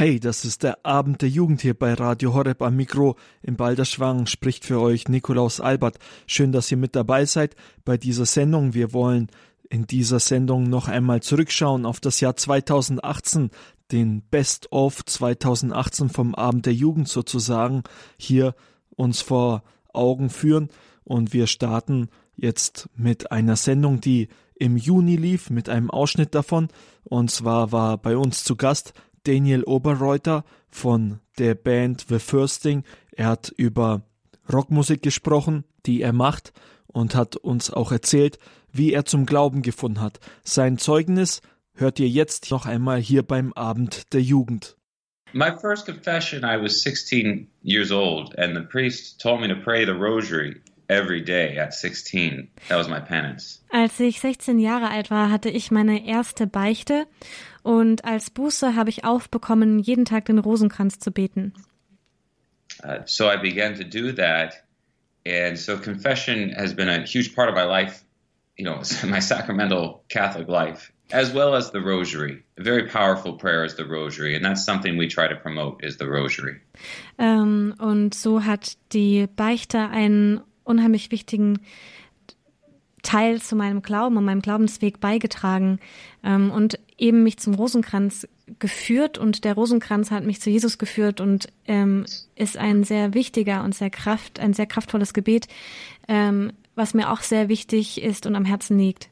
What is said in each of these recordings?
Hey, das ist der Abend der Jugend hier bei Radio Horeb am Mikro. Im Balderschwang spricht für euch Nikolaus Albert. Schön, dass ihr mit dabei seid bei dieser Sendung. Wir wollen in dieser Sendung noch einmal zurückschauen auf das Jahr 2018, den Best of 2018 vom Abend der Jugend sozusagen hier uns vor Augen führen. Und wir starten jetzt mit einer Sendung, die im Juni lief, mit einem Ausschnitt davon. Und zwar war bei uns zu Gast Daniel Oberreuter von der Band The Firsting. Er hat über Rockmusik gesprochen, die er macht und hat uns auch erzählt, wie er zum Glauben gefunden hat. Sein Zeugnis hört ihr jetzt noch einmal hier beim Abend der Jugend. My first confession, I was 16 years old, and the priest told me to pray the rosary every day at 16. That was my penance. Als ich 16 Jahre alt war, hatte ich meine erste Beichte und als Buße habe ich aufbekommen, jeden Tag den Rosenkranz zu beten. Uh, so I began to do that, and so confession has been a huge part of my life, you know, my sacramental Catholic life, as well as the Rosary. A very powerful prayer is the Rosary, and that's something we try to promote is the Rosary. Ähm, und so hat die Beichte einen unheimlich wichtigen Teil zu meinem Glauben und meinem Glaubensweg beigetragen ähm, und eben mich zum Rosenkranz geführt und der Rosenkranz hat mich zu Jesus geführt und ähm, ist ein sehr wichtiger und sehr kraft, ein sehr kraftvolles Gebet, ähm, was mir auch sehr wichtig ist und am Herzen liegt.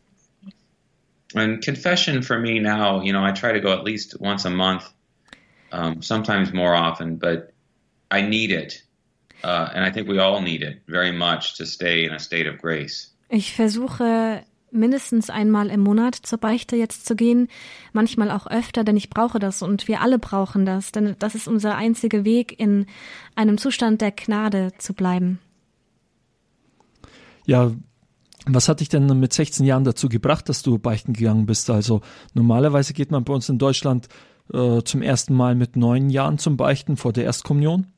And confession for me now, you know, I try to go at least once a month, um, sometimes more often, but I need it. Uh, and I think we all need it very much to stay in a state of grace. Ich versuche mindestens einmal im Monat zur Beichte jetzt zu gehen, manchmal auch öfter, denn ich brauche das und wir alle brauchen das, denn das ist unser einziger Weg, in einem Zustand der Gnade zu bleiben. Ja, was hat dich denn mit 16 Jahren dazu gebracht, dass du beichten gegangen bist? Also normalerweise geht man bei uns in Deutschland äh, zum ersten Mal mit neun Jahren zum Beichten vor der Erstkommunion.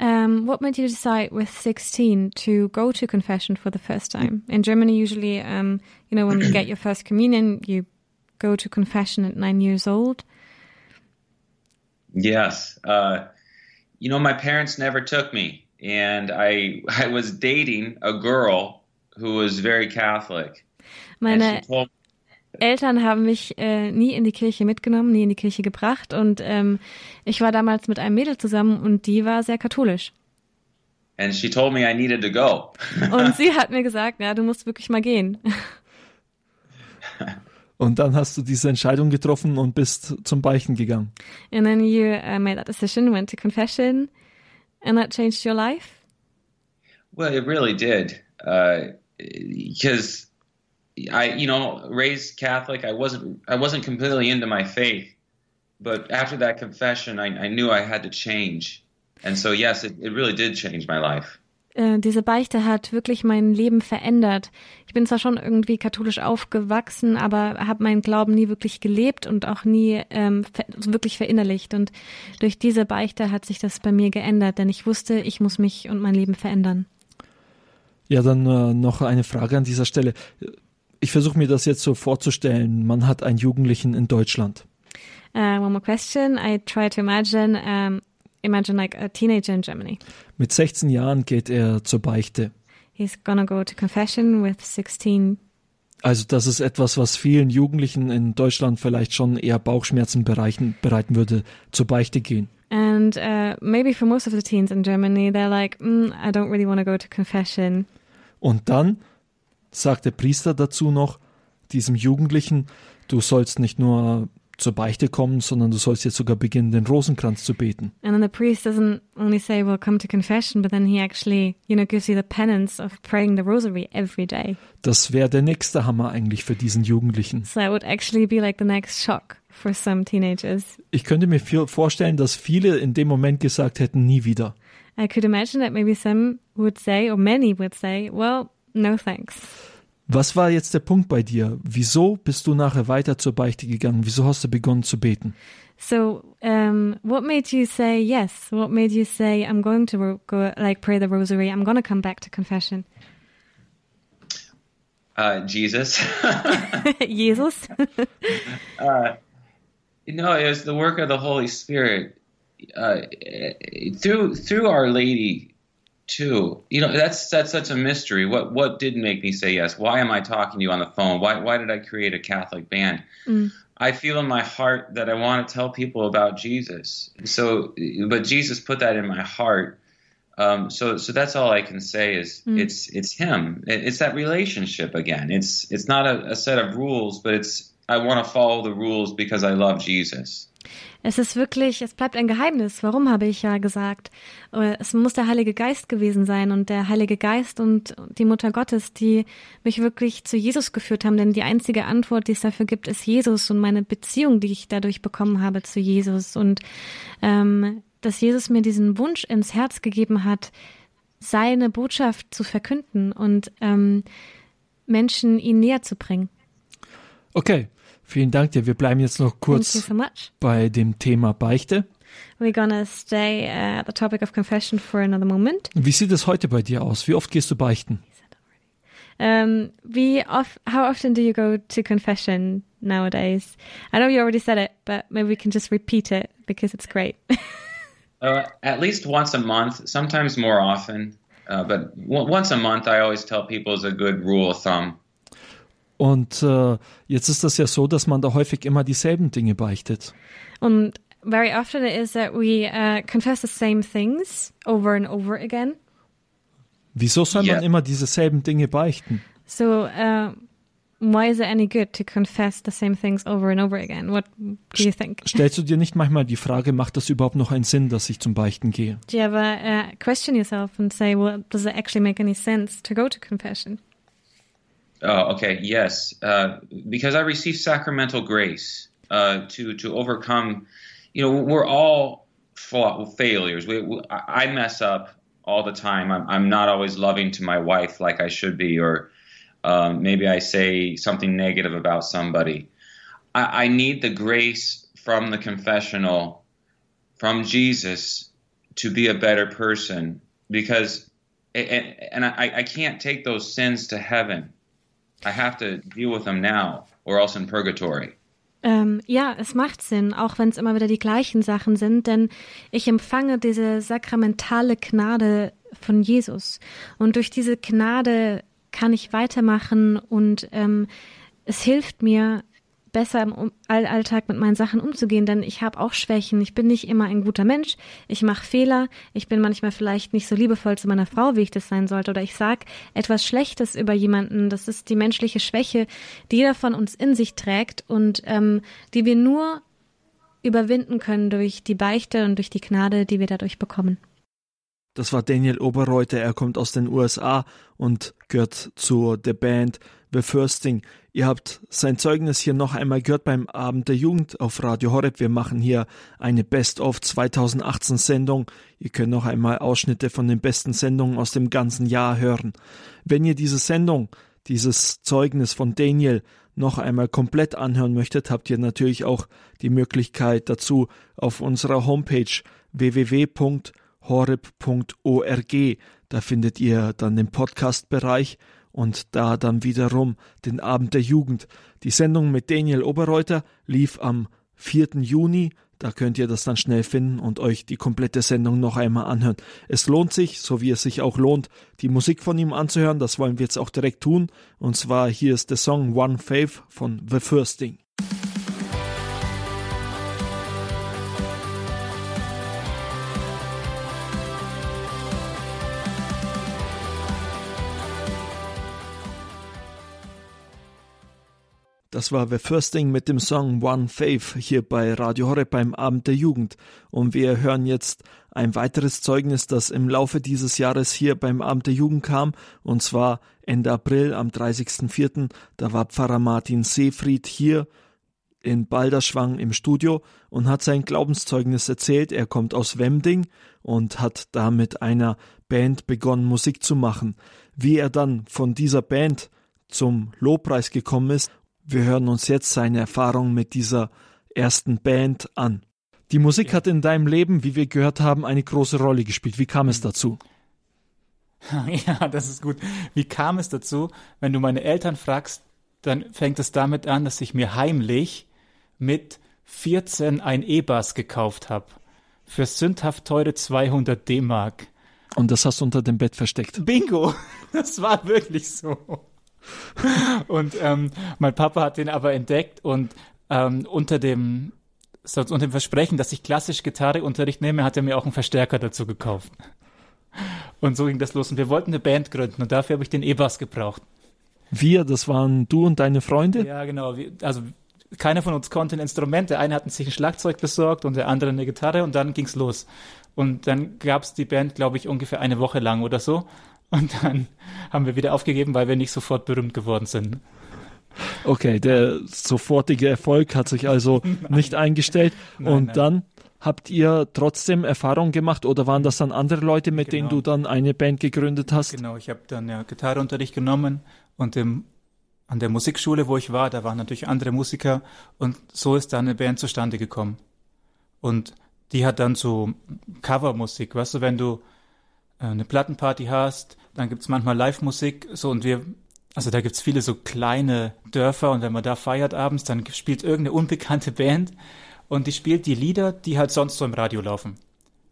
Um, what made you decide with 16 to go to confession for the first time? In Germany, usually, um, you know, when you get your first communion, you go to confession at nine years old. Yes. Uh, you know, my parents never took me, and I I was dating a girl who was very Catholic. Meine Eltern haben mich äh, nie in die Kirche mitgenommen, nie in die Kirche gebracht und ähm, ich war damals mit einem Mädel zusammen und die war sehr katholisch. And she told me I needed to go. und sie hat mir gesagt, ja, du musst wirklich mal gehen. Und dann hast du diese Entscheidung getroffen und bist zum Beichten gegangen. And then you uh, made that decision, went to confession, and that changed your life. Well, it really did, because uh, I, you know, raised Catholic. I wasn't, I wasn't completely into my faith, but after that confession, I, I knew I had to change, and so yes, it, it really did change my life. Äh, diese Beichte hat wirklich mein Leben verändert. Ich bin zwar schon irgendwie katholisch aufgewachsen, aber habe meinen Glauben nie wirklich gelebt und auch nie ähm, ver wirklich verinnerlicht. Und durch diese Beichte hat sich das bei mir geändert, denn ich wusste, ich muss mich und mein Leben verändern. Ja, dann äh, noch eine Frage an dieser Stelle. Ich versuche mir das jetzt so vorzustellen. Man hat einen Jugendlichen in Deutschland. Uh, one more question. I try to imagine um, imagine like a teenager in Germany. Mit 16 Jahren geht er zur Beichte. He's gonna go to confession with 16. Also das ist etwas, was vielen Jugendlichen in Deutschland vielleicht schon eher Bauchschmerzen bereichen, bereiten würde, zur Beichte gehen. And uh, maybe for most of the teens in Germany, they're like, mm, I don't really want to go to confession. Und dann sagt der Priester dazu noch, diesem Jugendlichen, du sollst nicht nur zur Beichte kommen, sondern du sollst jetzt sogar beginnen, den Rosenkranz zu beten. And then the priest doesn't only say, well, come to confession, but then he actually, you know, gives you the penance of praying the rosary every day. Das wäre der nächste Hammer eigentlich für diesen Jugendlichen. So that would actually be like the next shock for some teenagers. Ich könnte mir vorstellen, dass viele in dem Moment gesagt hätten, nie wieder. I could imagine that maybe some would say, or many would say, well, no thanks. Was war jetzt der Punkt bei dir? Wieso bist du nachher weiter zur Beichte gegangen? Wieso hast du begonnen zu beten? So, um, what made you say yes? What made you say, I'm going to ro- go, like, pray the rosary, I'm going to come back to confession? Uh, Jesus. Jesus? uh, No, it was the work of the Holy Spirit uh, through through Our Lady too. You know, that's that's such a mystery. What what did make me say yes? Why am I talking to you on the phone? Why why did I create a Catholic band? Mm. I feel in my heart that I want to tell people about Jesus. So, but Jesus put that in my heart. Um, so, so that's all I can say is mm. it's it's Him. It's that relationship again. It's it's not a, a set of rules, but it's I want to follow the rules because I love Jesus. Es ist wirklich, es bleibt ein Geheimnis. Warum habe ich ja gesagt? Äh, es muss der Heilige Geist gewesen sein und der Heilige Geist und die Mutter Gottes, die mich wirklich zu Jesus geführt haben. Denn die einzige Antwort, die es dafür gibt, ist Jesus und meine Beziehung, die ich dadurch bekommen habe zu Jesus. Und ähm, dass Jesus mir diesen Wunsch ins Herz gegeben hat, seine Botschaft zu verkünden und ähm, Menschen ihn näher zu bringen. Okay, Vielen Dank dir. Wir bleiben jetzt noch kurz so bei dem Thema Beichte. We're gonna stay uh, at the topic of confession for another moment. Wie sieht es heute bei dir aus? Wie oft gehst du beichten? Um, wie oft, how often do you go to confession nowadays? I know you already said it, but maybe we can just repeat it because it's great. uh, at least once a month, sometimes more often, uh, but once a month I always tell people is a good rule of thumb. Und äh, jetzt ist das ja so, dass man da häufig immer dieselben Dinge beichtet. Und very often it is that we uh, confess the same things over and over again. Wieso soll yeah. man immer dieselben Dinge beichten? So, uh, why is it any good to confess the same things over and over again? What do you think? Stellst du dir nicht manchmal die Frage, macht das überhaupt noch einen Sinn, dass ich zum Beichten gehe? Do you ever uh, question yourself and say, well, does it actually make any sense to go to confession? Oh, okay. Yes, uh, because I received sacramental grace uh, to to overcome. You know, we're all failures. We, we, I mess up all the time. I'm, I'm not always loving to my wife like I should be, or um, maybe I say something negative about somebody. I, I need the grace from the confessional, from Jesus, to be a better person because, and, and I, I can't take those sins to heaven I have to deal with them now or else in purgatory. Ähm, ja, es macht Sinn, auch wenn es immer wieder die gleichen Sachen sind, denn ich empfange diese sakramentale Gnade von Jesus. Und durch diese Gnade kann ich weitermachen und ähm, es hilft mir, besser im Alltag mit meinen Sachen umzugehen, denn ich habe auch Schwächen. Ich bin nicht immer ein guter Mensch. Ich mache Fehler. Ich bin manchmal vielleicht nicht so liebevoll zu meiner Frau, wie ich das sein sollte. Oder ich sage etwas Schlechtes über jemanden. Das ist die menschliche Schwäche, die jeder von uns in sich trägt und ähm, die wir nur überwinden können durch die Beichte und durch die Gnade, die wir dadurch bekommen. Das war Daniel Oberreuter. Er kommt aus den USA und gehört zur der Band The Firsting. Ihr habt sein Zeugnis hier noch einmal gehört beim Abend der Jugend auf Radio Horeb. Wir machen hier eine Best-of 2018 Sendung. Ihr könnt noch einmal Ausschnitte von den besten Sendungen aus dem ganzen Jahr hören. Wenn ihr diese Sendung, dieses Zeugnis von Daniel noch einmal komplett anhören möchtet, habt ihr natürlich auch die Möglichkeit dazu auf unserer Homepage www.horeb.org. Da findet ihr dann den Podcast-Bereich und da dann wiederum den Abend der Jugend. Die Sendung mit Daniel Oberreuter lief am 4. Juni. Da könnt ihr das dann schnell finden und euch die komplette Sendung noch einmal anhören. Es lohnt sich, so wie es sich auch lohnt, die Musik von ihm anzuhören. Das wollen wir jetzt auch direkt tun. Und zwar hier ist der Song One Faith von The First Thing. Das war The First Thing mit dem Song One Faith hier bei Radio Horeb beim Abend der Jugend. Und wir hören jetzt ein weiteres Zeugnis, das im Laufe dieses Jahres hier beim Abend der Jugend kam. Und zwar Ende April am 30.04. Da war Pfarrer Martin Seefried hier in Balderschwang im Studio und hat sein Glaubenszeugnis erzählt. Er kommt aus Wemding und hat da mit einer Band begonnen, Musik zu machen. Wie er dann von dieser Band zum Lobpreis gekommen ist wir hören uns jetzt seine Erfahrung mit dieser ersten Band an. Die Musik hat in deinem Leben, wie wir gehört haben, eine große Rolle gespielt. Wie kam es dazu? Ja, das ist gut. Wie kam es dazu? Wenn du meine Eltern fragst, dann fängt es damit an, dass ich mir heimlich mit 14 ein E-Bass gekauft habe. Für sündhaft teure 200 D-Mark. Und das hast du unter dem Bett versteckt. Bingo! Das war wirklich so. Und ähm, mein Papa hat den aber entdeckt und ähm, unter dem unter dem Versprechen, dass ich klassisch Gitarreunterricht nehme, hat er mir auch einen Verstärker dazu gekauft. Und so ging das los. Und wir wollten eine Band gründen und dafür habe ich den E-Bass gebraucht. Wir, das waren du und deine Freunde? Ja, genau. Also keiner von uns konnte ein Instrument. Der eine hat sich ein Schlagzeug besorgt und der andere eine Gitarre und dann ging's los. Und dann gab's die Band, glaube ich, ungefähr eine Woche lang oder so. Und dann haben wir wieder aufgegeben, weil wir nicht sofort berühmt geworden sind. Okay, der sofortige Erfolg hat sich also nicht eingestellt. Nein, und nein. dann habt ihr trotzdem Erfahrung gemacht oder waren das dann andere Leute, mit genau. denen du dann eine Band gegründet hast? Genau, ich habe dann ja Gitarreunterricht genommen und im an der Musikschule, wo ich war, da waren natürlich andere Musiker und so ist dann eine Band zustande gekommen. Und die hat dann so Covermusik, weißt du, wenn du äh, eine Plattenparty hast, dann gibt's manchmal Live-Musik, so und wir, also da gibt's viele so kleine Dörfer und wenn man da feiert abends, dann spielt irgendeine unbekannte Band und die spielt die Lieder, die halt sonst so im Radio laufen.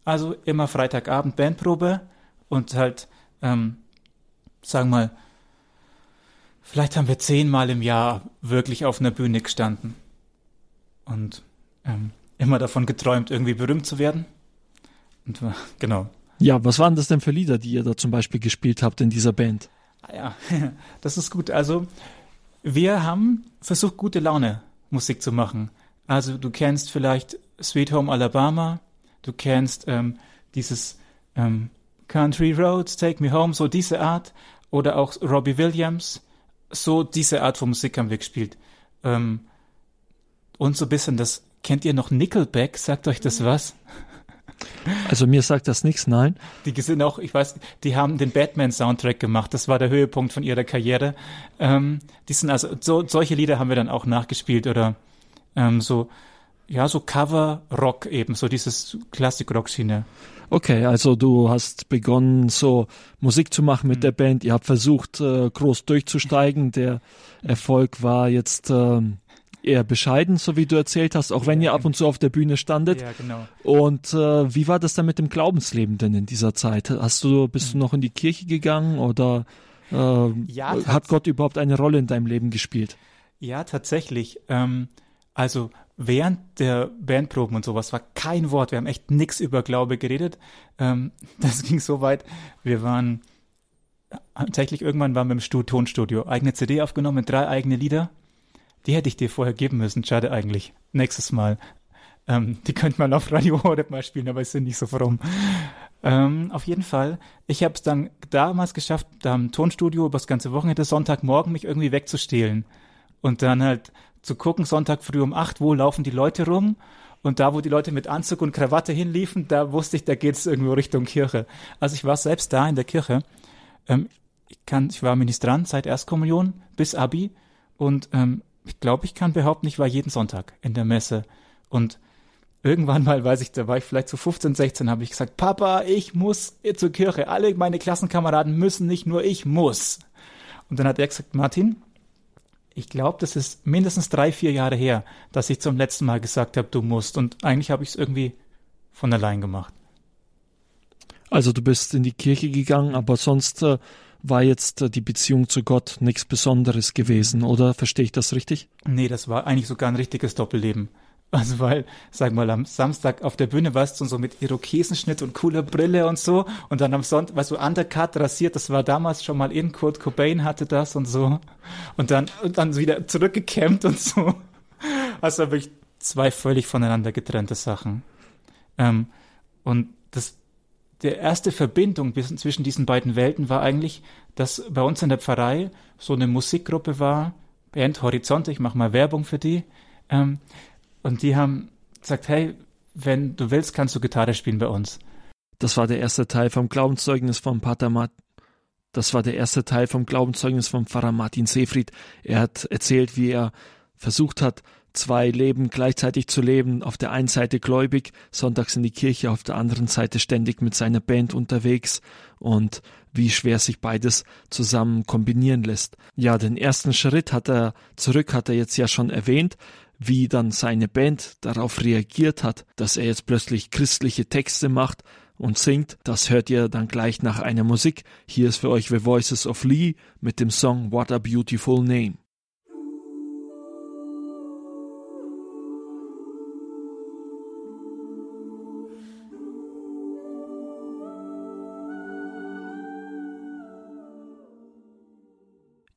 Also immer Freitagabend Bandprobe und halt, ähm, sagen mal, Vielleicht haben wir zehnmal im Jahr wirklich auf einer Bühne gestanden und ähm, immer davon geträumt, irgendwie berühmt zu werden. Und äh, genau. Ja, was waren das denn für Lieder, die ihr da zum Beispiel gespielt habt in dieser Band? Ah ja, das ist gut. Also wir haben versucht, gute Laune Musik zu machen. Also du kennst vielleicht Sweet Home Alabama, du kennst ähm, dieses ähm, Country Roads, Take Me Home, so diese Art, oder auch Robbie Williams so diese Art von Musik haben wir gespielt. Ähm, und so ein bisschen das, kennt ihr noch Nickelback? Sagt euch das was? Also mir sagt das nichts, nein. Die sind auch, ich weiß, die haben den Batman-Soundtrack gemacht. Das war der Höhepunkt von ihrer Karriere. Ähm, die sind also, so, solche Lieder haben wir dann auch nachgespielt oder ähm, so, ja, so Cover-Rock eben, so dieses Klassik-Rock-Schiene. Okay, also du hast begonnen, so Musik zu machen mit mhm. der Band. Ihr habt versucht, äh, groß durchzusteigen. Der Erfolg war jetzt äh, eher bescheiden, so wie du erzählt hast, auch wenn ihr ab und zu auf der Bühne standet. Ja, genau. Und äh, wie war das dann mit dem Glaubensleben denn in dieser Zeit? Hast du, bist du mhm. noch in die Kirche gegangen oder äh, ja, hat Gott überhaupt eine Rolle in deinem Leben gespielt? Ja, tatsächlich. Ähm, also während der Bandproben und sowas war kein Wort. Wir haben echt nix über Glaube geredet. Ähm, das ging so weit. Wir waren tatsächlich irgendwann waren wir im Stu Tonstudio. Eigene CD aufgenommen mit drei eigene Lieder. Die hätte ich dir vorher geben müssen. Schade eigentlich. Nächstes Mal. Ähm, die könnte man auf Radio Horeb mal spielen, aber es sind nicht so fromm. Ähm, auf jeden Fall. Ich habe es dann damals geschafft, da im Tonstudio über das ganze Wochenende Sonntagmorgen mich irgendwie wegzustehlen. Und dann halt zu gucken, Sonntag früh um acht, wo laufen die Leute rum. Und da, wo die Leute mit Anzug und Krawatte hinliefen, da wusste ich, da geht's irgendwo Richtung Kirche. Also ich war selbst da in der Kirche. Ähm, ich, kann, ich war Ministrant seit Erstkommunion bis Abi. Und ähm, ich glaube, ich kann behaupten, ich war jeden Sonntag in der Messe. Und irgendwann mal, weiß ich, da war ich vielleicht zu 15, 16, habe ich gesagt, Papa, ich muss zur Kirche. Alle meine Klassenkameraden müssen, nicht nur ich muss. Und dann hat er gesagt, Martin, ich glaube, das ist mindestens drei, vier Jahre her, dass ich zum letzten Mal gesagt habe, du musst. Und eigentlich habe ich es irgendwie von allein gemacht. Also du bist in die Kirche gegangen, aber sonst äh, war jetzt äh, die Beziehung zu Gott nichts Besonderes gewesen, oder verstehe ich das richtig? Nee, das war eigentlich sogar ein richtiges Doppelleben. Also weil, sag mal, am Samstag auf der Bühne warst du so mit Irokesenschnitt und cooler Brille und so und dann am Sonntag, weißt du, undercut rasiert, das war damals schon mal in, Kurt Cobain hatte das und so und dann, und dann wieder zurückgekämmt und so. Also wirklich zwei völlig voneinander getrennte Sachen. Ähm, und das, der erste Verbindung zwischen diesen beiden Welten war eigentlich, dass bei uns in der Pfarrei so eine Musikgruppe war, Band Horizonte, ich mache mal Werbung für die, ähm, und die haben gesagt, hey, wenn du willst, kannst du Gitarre spielen bei uns. Das war der erste Teil vom Glaubenszeugnis von Pater Matt. Das war der erste Teil vom Glaubenszeugnis von Pfarrer Martin Seefried. Er hat erzählt, wie er versucht hat, zwei Leben gleichzeitig zu leben. Auf der einen Seite gläubig, sonntags in die Kirche, auf der anderen Seite ständig mit seiner Band unterwegs und wie schwer sich beides zusammen kombinieren lässt. Ja, den ersten Schritt hat er zurück, hat er jetzt ja schon erwähnt. wie dann seine Band darauf reagiert hat, dass er jetzt plötzlich christliche Texte macht und singt, das hört ihr dann gleich nach einer Musik. Hier ist für euch The Voices of Lee mit dem Song What a Beautiful Name.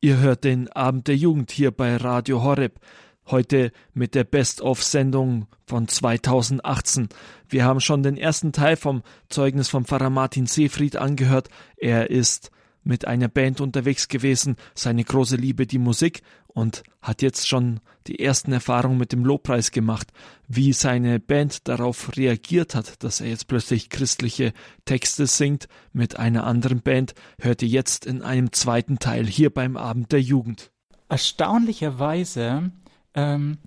Ihr hört den Abend der Jugend hier bei Radio Horeb. Heute mit der Best-of-Sendung von 2018. Wir haben schon den ersten Teil vom Zeugnis von Pfarrer Martin Seefried angehört. Er ist mit einer Band unterwegs gewesen, seine große Liebe die Musik und hat jetzt schon die ersten Erfahrungen mit dem Lobpreis gemacht, wie seine Band darauf reagiert hat, dass er jetzt plötzlich christliche Texte singt mit einer anderen Band, hört ihr jetzt in einem zweiten Teil hier beim Abend der Jugend. Erstaunlicherweise ähm,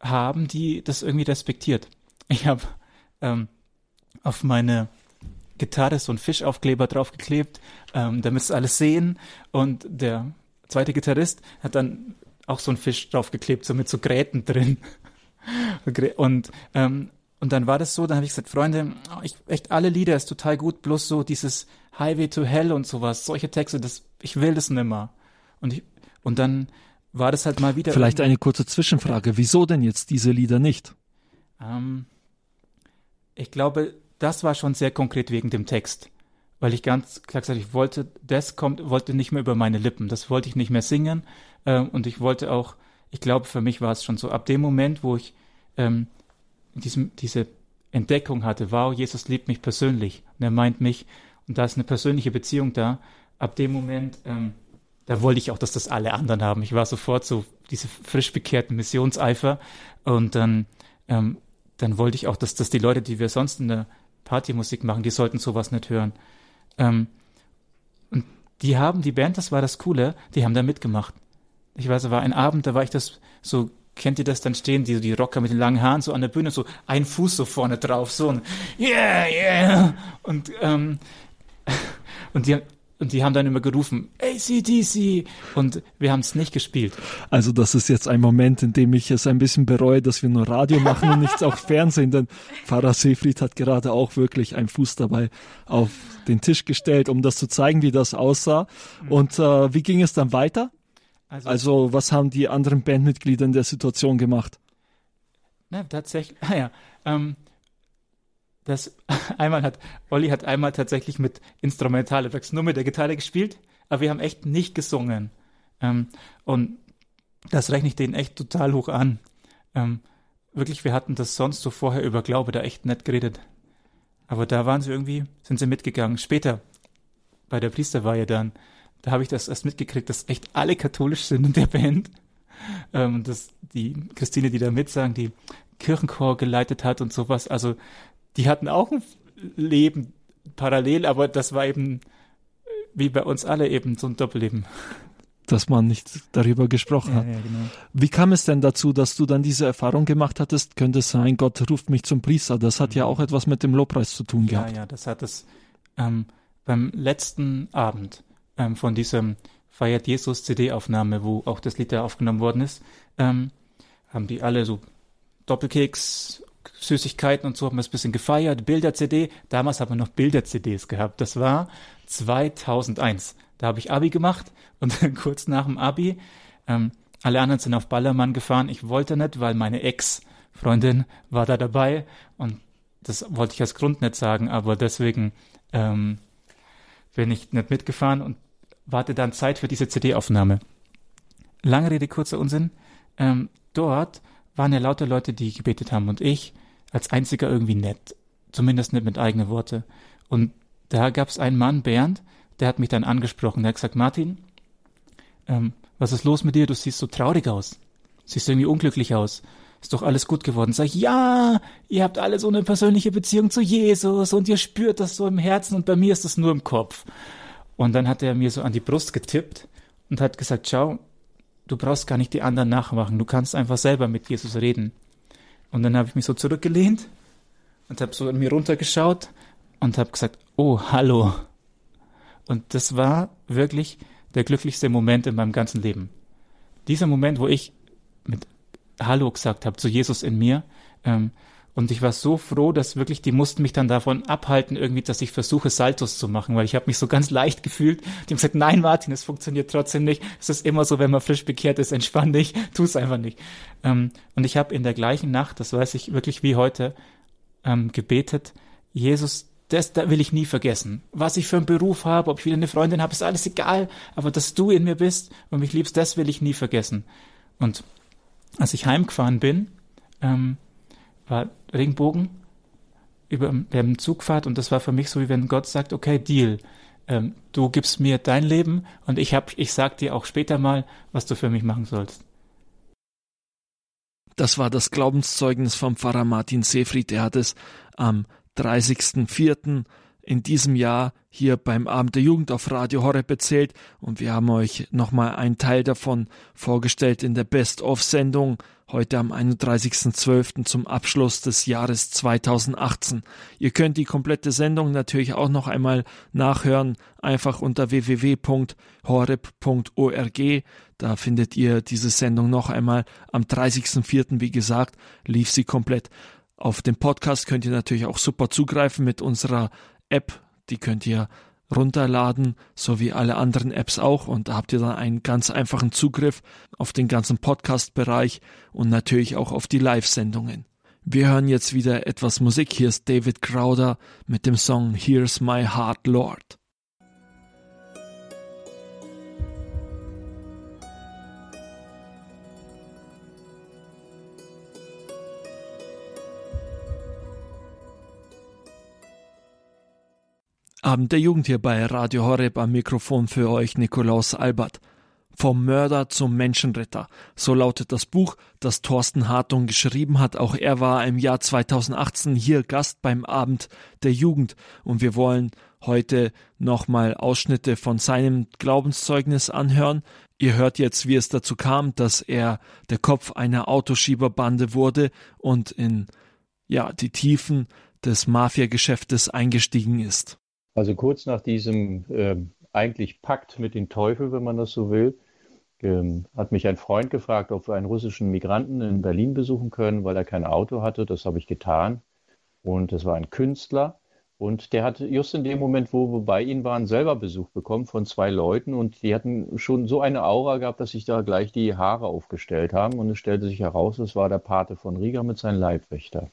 haben die das irgendwie respektiert. Ich habe ähm, auf meine Gitarre so einen Fischaufkleber draufgeklebt, ähm, damit es alles sehen. Und der zweite Gitarrist hat dann auch so einen Fisch draufgeklebt, so mit so Gräten drin. und, ähm, und dann war das so, dann habe ich gesagt, Freunde, ich, echt alle Lieder ist total gut, bloß so dieses Highway to Hell und sowas, solche Texte, das, ich will das nimmer. Und ich, und dann war das halt mal wieder. Vielleicht eine kurze Zwischenfrage. Wieso denn jetzt diese Lieder nicht? Ähm, ich glaube, das war schon sehr konkret wegen dem Text. Weil ich ganz klar gesagt, ich wollte, das kommt, wollte nicht mehr über meine Lippen. Das wollte ich nicht mehr singen. Ähm, und ich wollte auch, ich glaube, für mich war es schon so, ab dem Moment, wo ich ähm, diesem, diese Entdeckung hatte, wow, Jesus liebt mich persönlich und er meint mich und da ist eine persönliche Beziehung da, ab dem Moment, ähm, da wollte ich auch, dass das alle anderen haben. Ich war sofort so diese frisch bekehrten Missionseifer und dann, ähm, dann wollte ich auch, dass das die Leute, die wir sonst in der Partymusik machen, die sollten sowas nicht hören. Ähm, und die haben, die Band, das war das Coole, die haben da mitgemacht. Ich weiß, es war ein Abend, da war ich das so, kennt ihr das, dann stehen die, die Rocker mit den langen Haaren so an der Bühne, so ein Fuß so vorne drauf, so ein Yeah, yeah. Und, ähm, und die, und die haben dann immer gerufen, ACDC! Und wir haben es nicht gespielt. Also das ist jetzt ein Moment, in dem ich es ein bisschen bereue, dass wir nur Radio machen und nichts auch Fernsehen, denn Pfarrer Seefried hat gerade auch wirklich einen Fuß dabei auf den Tisch gestellt, um das zu zeigen, wie das aussah. Mhm. Und äh, wie ging es dann weiter? Also, also was haben die anderen Bandmitglieder in der Situation gemacht? Na, tatsächlich, ah ja, ähm, das einmal hat, Olli hat einmal tatsächlich mit Instrumentale Tracks nur mit der Gitarre gespielt, aber wir haben echt nicht gesungen. Ähm, und das rechne ich denen echt total hoch an. Ähm, wirklich, wir hatten das sonst so vorher über Glaube da echt nett geredet. Aber da waren sie irgendwie, sind sie mitgegangen. Später, bei der Priesterweihe dann, da habe ich das erst mitgekriegt, dass echt alle katholisch sind in der Band. Ähm, dass die Christine, die da mitsagen, die Kirchenchor geleitet hat und sowas. Also die hatten auch ein Leben parallel, aber das war eben wie bei uns alle eben so ein Doppelleben. Dass man nicht darüber gesprochen ja, hat. Ja, genau. Wie kam es denn dazu, dass du dann diese Erfahrung gemacht hattest? Könnte es sein, Gott ruft mich zum Priester. Das hat mhm. ja auch etwas mit dem Lobpreis zu tun gehabt. Ja, ja, das hat es ähm, beim letzten Abend ähm, von diesem Feiert Jesus CD-Aufnahme, wo auch das Lied da aufgenommen worden ist, ähm, haben die alle so Doppelkeks, Süßigkeiten und so haben wir es ein bisschen gefeiert. Bilder-CD, damals haben wir noch Bilder-CDs gehabt. Das war 2001. Da habe ich Abi gemacht und dann kurz nach dem Abi, ähm, alle anderen sind auf Ballermann gefahren. Ich wollte nicht, weil meine Ex-Freundin war da dabei und das wollte ich als Grund nicht sagen, aber deswegen ähm, bin ich nicht mitgefahren und warte dann Zeit für diese CD-Aufnahme. Lange Rede, kurzer Unsinn. Ähm, dort waren ja lauter Leute, die gebetet haben und ich als einziger irgendwie nett. Zumindest nicht mit eigenen Worte. Und da gab es einen Mann, Bernd, der hat mich dann angesprochen. Der hat gesagt, Martin, ähm, was ist los mit dir? Du siehst so traurig aus. Siehst irgendwie unglücklich aus. Ist doch alles gut geworden. Sag ich, ja, ihr habt alle so eine persönliche Beziehung zu Jesus und ihr spürt das so im Herzen und bei mir ist das nur im Kopf. Und dann hat er mir so an die Brust getippt und hat gesagt, schau, du brauchst gar nicht die anderen nachmachen, du kannst einfach selber mit Jesus reden. Und dann habe ich mich so zurückgelehnt und habe so an mir runtergeschaut und habe gesagt, oh, hallo. Und das war wirklich der glücklichste Moment in meinem ganzen Leben. Dieser Moment, wo ich mit Hallo gesagt habe zu Jesus in mir. Ähm, und ich war so froh, dass wirklich, die mussten mich dann davon abhalten, irgendwie, dass ich versuche, Saltos zu machen, weil ich habe mich so ganz leicht gefühlt. Die haben gesagt, nein, Martin, es funktioniert trotzdem nicht. Es ist immer so, wenn man frisch bekehrt ist, entspann dich, tu es einfach nicht. Ähm, und ich habe in der gleichen Nacht, das weiß ich wirklich wie heute, ähm, gebetet, Jesus, das da will ich nie vergessen. Was ich für einen Beruf habe, ob ich wieder eine Freundin habe, ist alles egal, aber dass du in mir bist und mich liebst, das will ich nie vergessen. Und als ich heimgefahren bin, ähm, war Regenbogen über dem Zugfahrt und das war für mich so, wie wenn Gott sagt, okay, Deal, ähm, du gibst mir dein Leben und ich hab, ich sag dir auch später mal, was du für mich machen sollst. Das war das Glaubenszeugnis vom Pfarrer Martin Seefried. Er hat es am 30.04. in diesem Jahr hier beim Abend der Jugend auf Radio Horeb erzählt und wir haben euch nochmal einen Teil davon vorgestellt in der Best-of-Sendung heute am 31.12. zum Abschluss des Jahres 2018. Ihr könnt die komplette Sendung natürlich auch noch einmal nachhören, einfach unter www.horeb.org. Da findet ihr diese Sendung noch einmal. Am 30.04. wie gesagt, lief sie komplett. Auf den Podcast könnt ihr natürlich auch super zugreifen mit unserer App. Die könnt ihr runterladen, so wie alle anderen Apps auch. Und da habt ihr dann einen ganz einfachen Zugriff auf den ganzen Podcast-Bereich und natürlich auch auf die Live-Sendungen. Wir hören jetzt wieder etwas Musik. Hier ist David Crowder mit dem Song Here's My Heart Lord. Abend der Jugend hier bei Radio Horeb am Mikrofon für euch Nikolaus Albert. Vom Mörder zum Menschenretter. So lautet das Buch, das Thorsten Hartung geschrieben hat. Auch er war im Jahr 2018 hier Gast beim Abend der Jugend und wir wollen heute nochmal Ausschnitte von seinem Glaubenszeugnis anhören. Ihr hört jetzt, wie es dazu kam, dass er der Kopf einer Autoschieberbande wurde und in ja, die Tiefen des Mafiageschäftes eingestiegen ist. Also kurz nach diesem äh, eigentlich Pakt mit dem Teufel, wenn man das so will, ähm, hat mich ein Freund gefragt, ob wir einen russischen Migranten in Berlin besuchen können, weil er kein Auto hatte. Das habe ich getan. Und es war ein Künstler. Und der hat just in dem Moment, wo wir bei ihm waren, selber Besuch bekommen von zwei Leuten. Und die hatten schon so eine Aura gehabt, dass sich da gleich die Haare aufgestellt haben. Und es stellte sich heraus, es war der Pate von Riga mit seinem Leibwächter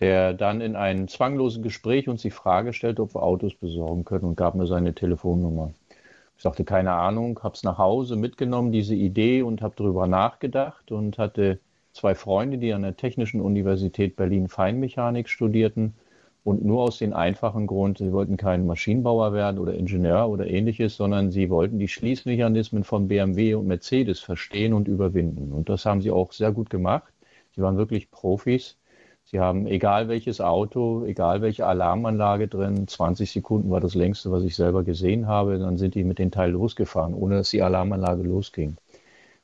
der dann in einem zwanglosen Gespräch uns die Frage stellte, ob wir Autos besorgen können und gab mir seine Telefonnummer. Ich sagte, keine Ahnung, habe es nach Hause mitgenommen, diese Idee, und habe darüber nachgedacht und hatte zwei Freunde, die an der Technischen Universität Berlin Feinmechanik studierten und nur aus dem einfachen Grund, sie wollten kein Maschinenbauer werden oder Ingenieur oder ähnliches, sondern sie wollten die Schließmechanismen von BMW und Mercedes verstehen und überwinden. Und das haben sie auch sehr gut gemacht. Sie waren wirklich Profis Sie haben egal welches Auto, egal welche Alarmanlage drin, 20 Sekunden war das längste, was ich selber gesehen habe, dann sind die mit dem Teil losgefahren, ohne dass die Alarmanlage losging.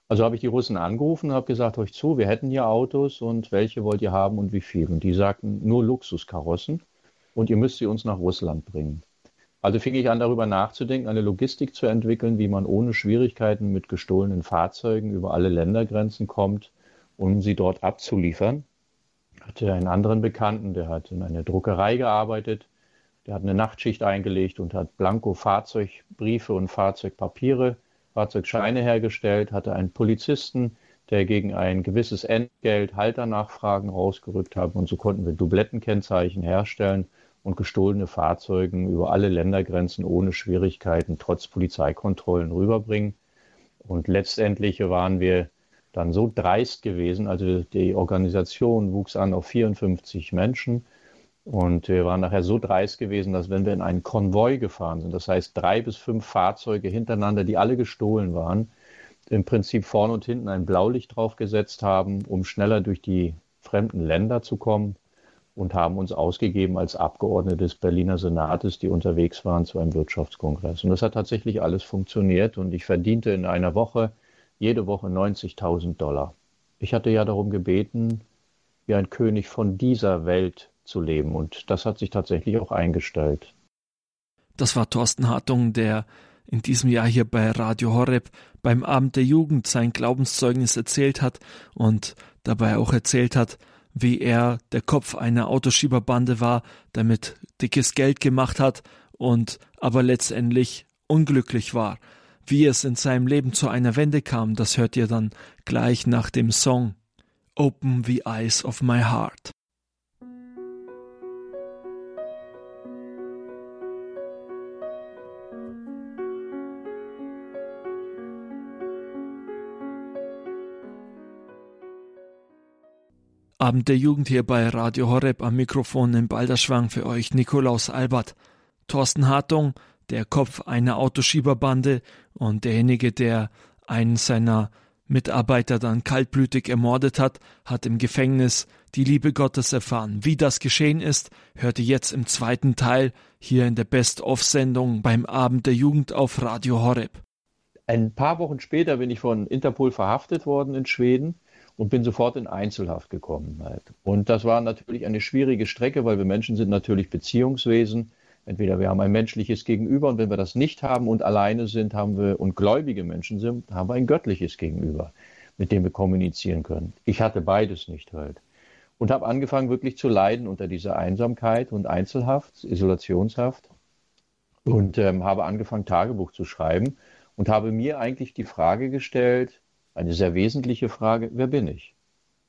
Also habe ich die Russen angerufen und habe gesagt, euch zu, wir hätten hier Autos und welche wollt ihr haben und wie viel? Und die sagten, nur Luxuskarossen und ihr müsst sie uns nach Russland bringen. Also fing ich an, darüber nachzudenken, eine Logistik zu entwickeln, wie man ohne Schwierigkeiten mit gestohlenen Fahrzeugen über alle Ländergrenzen kommt, um sie dort abzuliefern hatte einen anderen Bekannten, der hat in einer Druckerei gearbeitet. Der hat eine Nachtschicht eingelegt und hat blanko Fahrzeugbriefe und Fahrzeugpapiere, Fahrzeugscheine hergestellt, hatte einen Polizisten, der gegen ein gewisses Entgelt Halternachfragen rausgerückt hat. Und so konnten wir Dublettenkennzeichen herstellen und gestohlene Fahrzeugen über alle Ländergrenzen ohne Schwierigkeiten trotz Polizeikontrollen rüberbringen. Und letztendlich waren wir dann so dreist gewesen. Also die Organisation wuchs an auf 54 Menschen. Und wir waren nachher so dreist gewesen, dass wenn wir in einen Konvoi gefahren sind, das heißt drei bis fünf Fahrzeuge hintereinander, die alle gestohlen waren, im Prinzip vorne und hinten ein Blaulicht draufgesetzt haben, um schneller durch die fremden Länder zu kommen und haben uns ausgegeben als Abgeordnete des Berliner Senates, die unterwegs waren zu einem Wirtschaftskongress. Und das hat tatsächlich alles funktioniert und ich verdiente in einer Woche jede Woche 90.000 Dollar. Ich hatte ja darum gebeten, wie ein König von dieser Welt zu leben und das hat sich tatsächlich auch eingestellt. Das war Thorsten Hartung, der in diesem Jahr hier bei Radio Horeb beim Abend der Jugend sein Glaubenszeugnis erzählt hat und dabei auch erzählt hat, wie er der Kopf einer Autoschieberbande war, damit dickes Geld gemacht hat und aber letztendlich unglücklich war. Wie es in seinem Leben zu einer Wende kam, das hört ihr dann gleich nach dem Song Open the Eyes of My Heart. Abend der Jugend hier bei Radio Horeb am Mikrofon in Balderschwang für euch Nikolaus Albert, Thorsten Hartung, der Kopf einer Autoschieberbande und derjenige, der einen seiner Mitarbeiter dann kaltblütig ermordet hat, hat im Gefängnis die Liebe Gottes erfahren. Wie das geschehen ist, hört ihr jetzt im zweiten Teil hier in der Best-of-Sendung beim Abend der Jugend auf Radio Horeb. Ein paar Wochen später bin ich von Interpol verhaftet worden in Schweden und bin sofort in Einzelhaft gekommen. Halt. Und das war natürlich eine schwierige Strecke, weil wir Menschen sind natürlich Beziehungswesen. Entweder wir haben ein menschliches Gegenüber und wenn wir das nicht haben und alleine sind, haben wir und gläubige Menschen sind, haben wir ein göttliches Gegenüber, mit dem wir kommunizieren können. Ich hatte beides nicht halt. Und habe angefangen wirklich zu leiden unter dieser Einsamkeit und Einzelhaft, Isolationshaft. Und ähm, habe angefangen, Tagebuch zu schreiben und habe mir eigentlich die Frage gestellt, eine sehr wesentliche Frage, wer bin ich?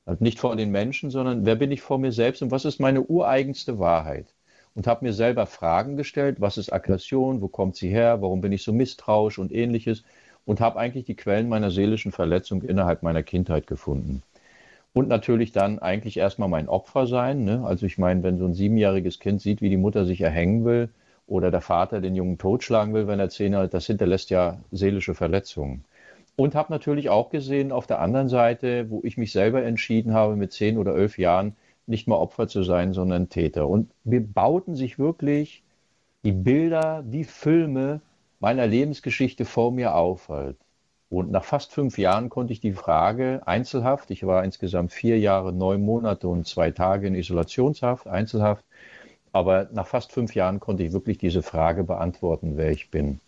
Also nicht vor den Menschen, sondern wer bin ich vor mir selbst und was ist meine ureigenste Wahrheit? Und habe mir selber Fragen gestellt, was ist Aggression, wo kommt sie her, warum bin ich so misstrauisch und ähnliches und habe eigentlich die Quellen meiner seelischen Verletzung innerhalb meiner Kindheit gefunden. Und natürlich dann eigentlich erstmal mein Opfer sein. Ne? Also ich meine, wenn so ein siebenjähriges Kind sieht, wie die Mutter sich erhängen will oder der Vater den Jungen totschlagen will, wenn er zehn hat, das hinterlässt ja seelische Verletzungen. Und habe natürlich auch gesehen auf der anderen Seite, wo ich mich selber entschieden habe, mit zehn oder elf Jahren nicht mehr Opfer zu sein, sondern Täter. Und wir bauten sich wirklich die Bilder wie Filme meiner Lebensgeschichte vor mir auf. Halt. Und nach fast fünf Jahren konnte ich die Frage einzelhaft, ich war insgesamt vier Jahre, neun Monate und zwei Tage in Isolationshaft, einzelhaft, aber nach fast fünf Jahren konnte ich wirklich diese Frage beantworten, wer ich bin.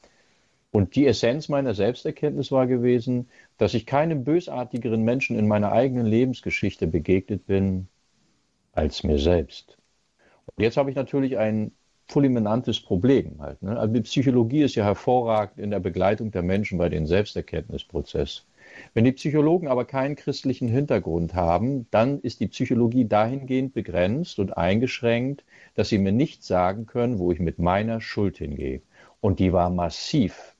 Und die Essenz meiner Selbsterkenntnis war gewesen, dass ich keinem bösartigeren Menschen in meiner eigenen Lebensgeschichte begegnet bin als mir selbst. Und jetzt habe ich natürlich ein fulminantes Problem halt. Ne? Also die Psychologie ist ja hervorragend in der Begleitung der Menschen bei den Selbsterkenntnisprozess. Wenn die Psychologen aber keinen christlichen Hintergrund haben, dann ist die Psychologie dahingehend begrenzt und eingeschränkt, dass sie mir nicht sagen können, wo ich mit meiner Schuld hingehe. Und die war massiv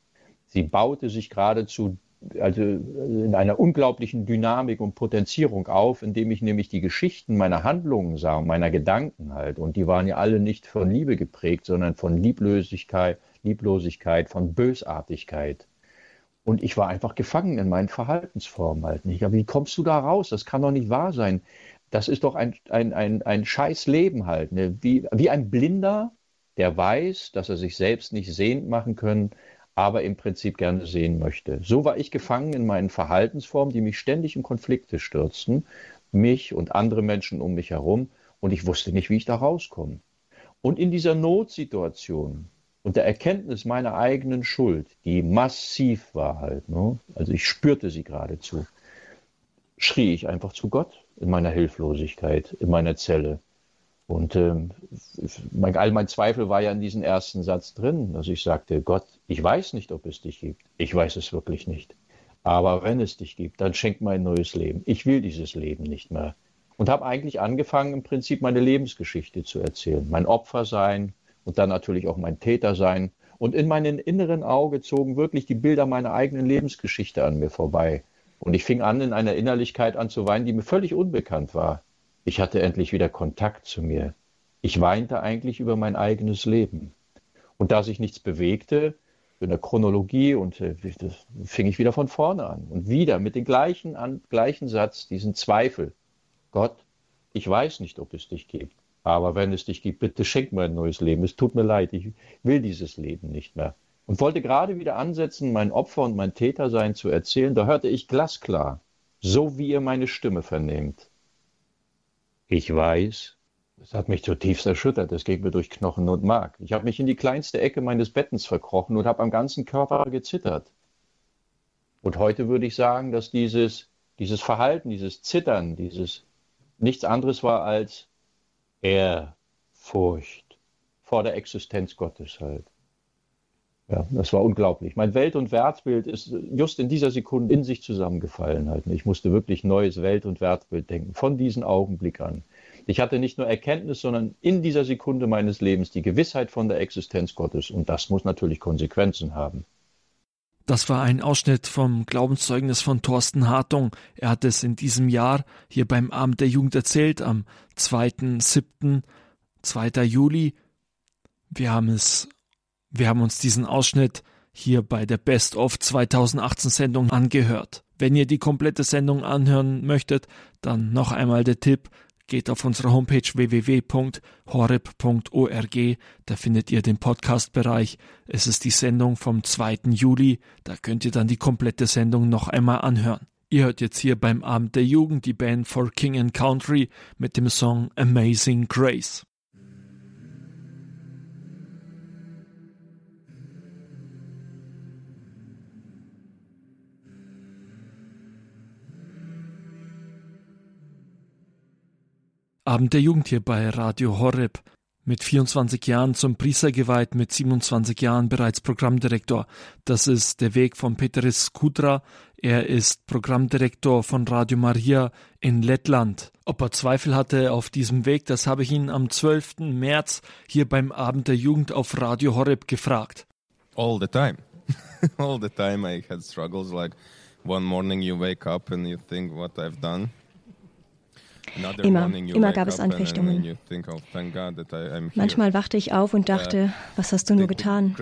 Sie baute sich geradezu also in einer unglaublichen Dynamik und Potenzierung auf, indem ich nämlich die Geschichten meiner Handlungen sah und meiner Gedanken halt. Und die waren ja alle nicht von Liebe geprägt, sondern von Lieblosigkeit, Lieblosigkeit, von Bösartigkeit. Und ich war einfach gefangen in meinen Verhaltensformen halt nicht. Aber wie kommst du da raus? Das kann doch nicht wahr sein. Das ist doch ein, ein, ein, ein scheiß Leben halt. Ne? Wie, wie ein Blinder, der weiß, dass er sich selbst nicht sehend machen können, aber im Prinzip gerne sehen möchte. So war ich gefangen in meinen Verhaltensformen, die mich ständig in Konflikte stürzten, mich und andere Menschen um mich herum, und ich wusste nicht, wie ich da rauskomme. Und in dieser Notsituation und der Erkenntnis meiner eigenen Schuld, die massiv war halt, ne? also ich spürte sie geradezu, schrie ich einfach zu Gott in meiner Hilflosigkeit, in meiner Zelle. Und ähm, mein, all mein Zweifel war ja in diesem ersten Satz drin, dass ich sagte, Gott, ich weiß nicht, ob es dich gibt. Ich weiß es wirklich nicht. Aber wenn es dich gibt, dann schenk mir ein neues Leben. Ich will dieses Leben nicht mehr. Und habe eigentlich angefangen, im Prinzip meine Lebensgeschichte zu erzählen. Mein Opfer sein und dann natürlich auch mein Täter sein. Und in meinem inneren Auge zogen wirklich die Bilder meiner eigenen Lebensgeschichte an mir vorbei. Und ich fing an, in einer Innerlichkeit an zu weinen, die mir völlig unbekannt war. Ich hatte endlich wieder Kontakt zu mir. Ich weinte eigentlich über mein eigenes Leben. Und da sich nichts bewegte, in der Chronologie und äh, das fing ich wieder von vorne an. Und wieder mit dem gleichen, an, gleichen Satz, diesen Zweifel. Gott, ich weiß nicht, ob es dich gibt. Aber wenn es dich gibt, bitte schenk mir ein neues Leben. Es tut mir leid, ich will dieses Leben nicht mehr. Und wollte gerade wieder ansetzen, mein Opfer und mein Tätersein zu erzählen. Da hörte ich glasklar, so wie ihr meine Stimme vernehmt. Ich weiß, Das hat mich zutiefst erschüttert. Das ging mir durch Knochen und Mark. Ich habe mich in die kleinste Ecke meines Bettens verkrochen und habe am ganzen Körper gezittert. Und heute würde ich sagen, dass dieses, dieses Verhalten, dieses Zittern, dieses nichts anderes war als Ehrfurcht vor der Existenz Gottes halt. Ja, das war unglaublich. Mein Welt- und Wertbild ist just in dieser Sekunde in sich zusammengefallen halt. Ich musste wirklich neues Welt- und Wertbild denken, von diesem Augenblick an. Ich hatte nicht nur Erkenntnis, sondern in dieser Sekunde meines Lebens die Gewissheit von der Existenz Gottes. Und das muss natürlich Konsequenzen haben. Das war ein Ausschnitt vom Glaubenszeugnis von Thorsten Hartung. Er hat es in diesem Jahr hier beim Abend der Jugend erzählt, am 2.7., 2. Juli. Wir haben es wir haben uns diesen Ausschnitt hier bei der Best of 2018 Sendung angehört. Wenn ihr die komplette Sendung anhören möchtet, dann noch einmal der Tipp, geht auf unsere Homepage www.horeb.org, da findet ihr den Podcast-Bereich. Es ist die Sendung vom 2. Juli, da könnt ihr dann die komplette Sendung noch einmal anhören. Ihr hört jetzt hier beim Abend der Jugend die Band For King and Country mit dem Song Amazing Grace. Abend der Jugend hier bei Radio Horeb. Mit 24 Jahren zum Priester geweiht, mit 27 Jahren bereits Programmdirektor. Das ist der Weg von Peteris Kudra. Er ist Programmdirektor von Radio Maria in Lettland. Ob er Zweifel hatte auf diesem Weg, das habe ich ihn am 12. März hier beim Abend der Jugend auf Radio Horeb gefragt. All the time. All the time I had struggles like one morning you wake up and you think what I've done. Immer, immer gab es Anfechtungen. Manchmal wachte ich auf und dachte, was hast du nur getan?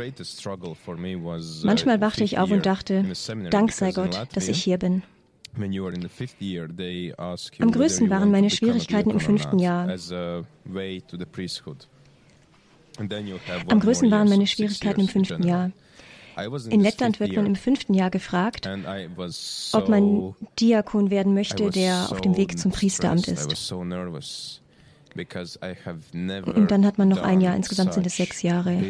Manchmal wachte ich auf und dachte, Dank sei Gott, dass ich hier bin. Am größten waren meine Schwierigkeiten im fünften Jahr. Am größten waren meine Schwierigkeiten im fünften Jahr. In Lettland wird man im fünften Jahr gefragt, ob man Diakon werden möchte, der auf dem Weg zum Priesteramt ist. Und dann hat man noch ein Jahr, insgesamt sind es sechs Jahre.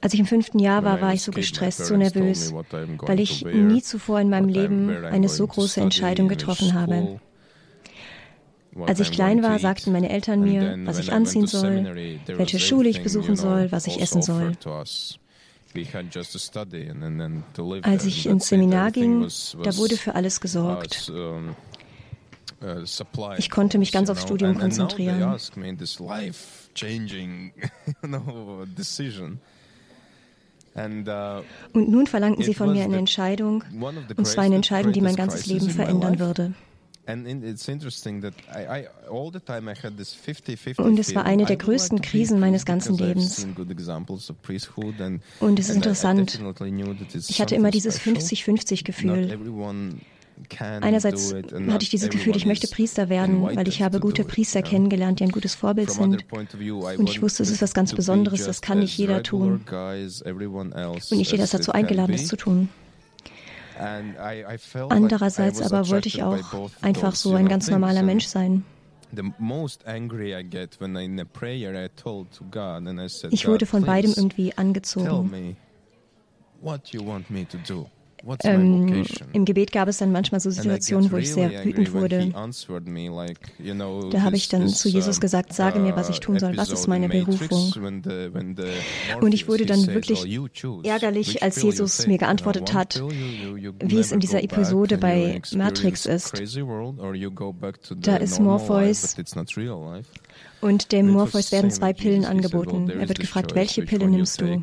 Als ich im fünften Jahr war, war ich so gestresst, so nervös, weil ich nie zuvor in meinem Leben eine so große Entscheidung getroffen habe. Als ich klein war, sagten meine Eltern mir, was ich anziehen soll, welche Schule ich besuchen soll, was ich essen soll. Als ich ins Seminar ging, da wurde für alles gesorgt. Ich konnte mich ganz aufs Studium konzentrieren. Und nun verlangten sie von mir eine Entscheidung, und zwar eine Entscheidung, die mein ganzes Leben verändern würde. Und es war eine der größten Krisen meines ganzen Lebens. Und es ist interessant. Ich hatte immer dieses 50-50-Gefühl. Einerseits hatte ich dieses Gefühl, ich möchte Priester werden, weil ich habe gute Priester kennengelernt, die ein gutes Vorbild sind. Und ich wusste, es ist was ganz Besonderes, das kann nicht jeder tun. Und nicht jeder ist dazu eingeladen, das zu tun. Andererseits aber wollte ich auch einfach so ein ganz normaler Mensch sein. Ich wurde von beidem irgendwie angezogen. Ähm, Im Gebet gab es dann manchmal so Situationen, wo ich sehr wütend wurde. Da habe ich dann zu Jesus gesagt, sage mir, was ich tun soll, was ist meine Berufung. Und ich wurde dann wirklich ärgerlich, als Jesus mir geantwortet hat, wie es in dieser Episode bei Matrix ist. Da ist Morpheus und dem Morpheus werden zwei Pillen angeboten. Er wird gefragt, welche Pille nimmst du?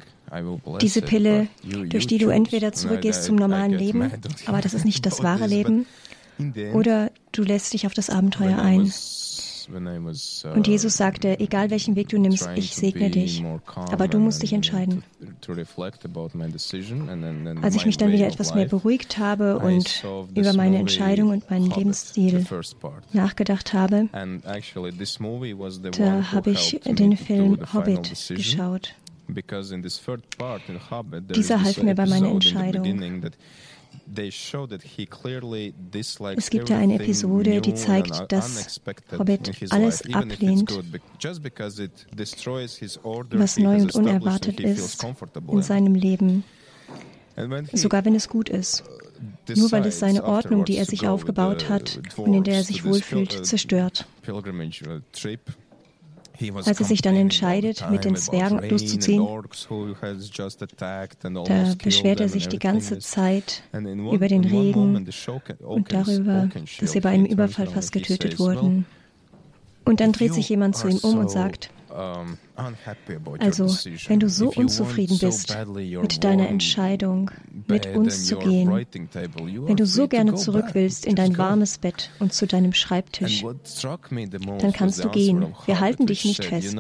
Diese Pille, durch die du entweder zurückgehst zum normalen Leben, aber das ist nicht das wahre Leben, oder du lässt dich auf das Abenteuer ein. Und Jesus sagte, egal welchen Weg du nimmst, ich segne dich, aber du musst dich entscheiden. Als ich mich dann wieder etwas mehr beruhigt habe und über meine Entscheidung und meinen Lebensstil nachgedacht habe, da habe ich den Film Hobbit geschaut. Dieser half mir bei meiner Entscheidung. Es gibt da eine Episode, die zeigt, dass Hobbit alles ablehnt, was neu und unerwartet ist in seinem Leben, sogar wenn es gut ist. Nur weil es seine Ordnung, die er sich aufgebaut hat und in der er sich wohlfühlt, zerstört. Als er sich dann entscheidet, mit den Zwergen loszuziehen, da beschwert er sich die ganze Zeit über den Regen und darüber, dass sie bei einem Überfall fast getötet wurden. Und dann dreht sich jemand zu ihm um und sagt, also, wenn du so unzufrieden bist mit deiner Entscheidung, mit uns zu gehen, wenn du so gerne zurück willst in dein warmes Bett und zu deinem Schreibtisch, dann kannst du gehen. Wir halten dich nicht fest.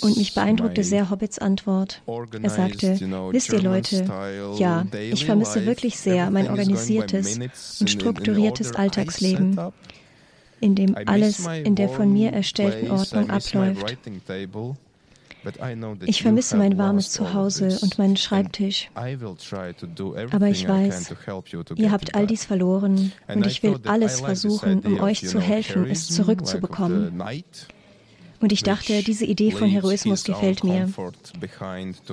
Und mich beeindruckte sehr Hobbits Antwort. Er sagte, wisst ihr Leute, ja, ich vermisse wirklich sehr mein organisiertes und strukturiertes Alltagsleben in dem alles in der von mir erstellten Ordnung abläuft. Ich vermisse mein warmes Zuhause und meinen Schreibtisch. Aber ich weiß, ihr habt all dies verloren und ich will alles versuchen, um euch zu helfen, es zurückzubekommen. Und ich dachte, diese Idee von Heroismus gefällt mir.